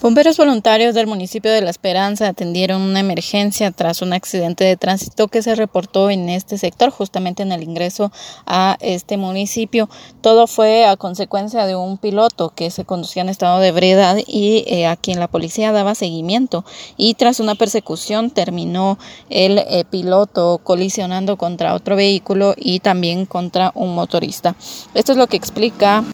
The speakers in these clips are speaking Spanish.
Bomberos voluntarios del municipio de La Esperanza atendieron una emergencia tras un accidente de tránsito que se reportó en este sector, justamente en el ingreso a este municipio. Todo fue a consecuencia de un piloto que se conducía en estado de ebriedad y eh, a quien la policía daba seguimiento. Y tras una persecución terminó el eh, piloto colisionando contra otro vehículo y también contra un motorista. Esto es lo que explica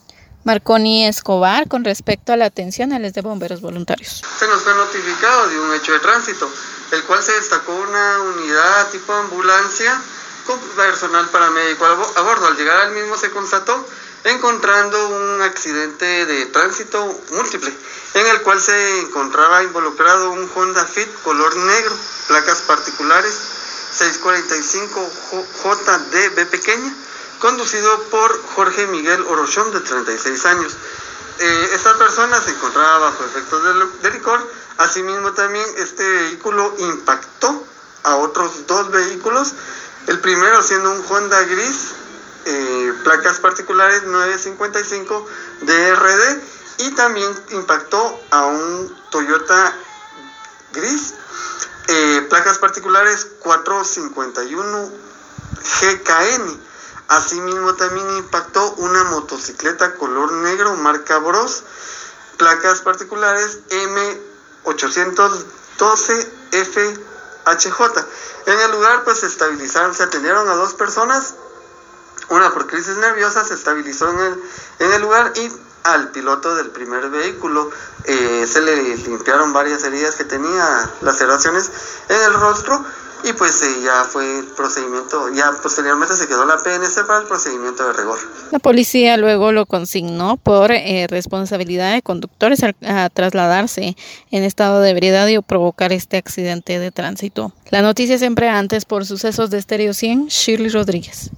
Marconi Escobar con respecto a la atención a los de bomberos voluntarios. Se nos fue notificado de un hecho de tránsito, el cual se destacó una unidad tipo ambulancia con personal paramédico a bordo. Al llegar al mismo se constató encontrando un accidente de tránsito múltiple, en el cual se encontraba involucrado un Honda Fit color negro, placas particulares 645 JDB pequeña conducido por Jorge Miguel Orochón, de 36 años. Eh, esta persona se encontraba bajo efectos de, licor. Asimismo, también este vehículo impactó a otros dos vehículos. El primero siendo un Honda gris, eh, placas particulares 955 DRD, y también impactó a un Toyota gris, eh, placas particulares 451 GKN. Asimismo también impactó una motocicleta color negro marca Bros, placas particulares M812FHJ. En el lugar pues se estabilizaron, se atendieron a dos personas, una por crisis nerviosa se estabilizó en el, en el lugar y al piloto del primer vehículo eh, se le limpiaron varias heridas que tenía, laceraciones en el rostro y pues eh, ya fue el procedimiento, ya posteriormente se quedó la PNC para el procedimiento de rigor. La policía luego lo consignó por eh, responsabilidad de conductores a, trasladarse en estado de ebriedad y provocar este accidente de tránsito. La noticia siempre antes por sucesos de Estéreo 100, Shirley Rodríguez.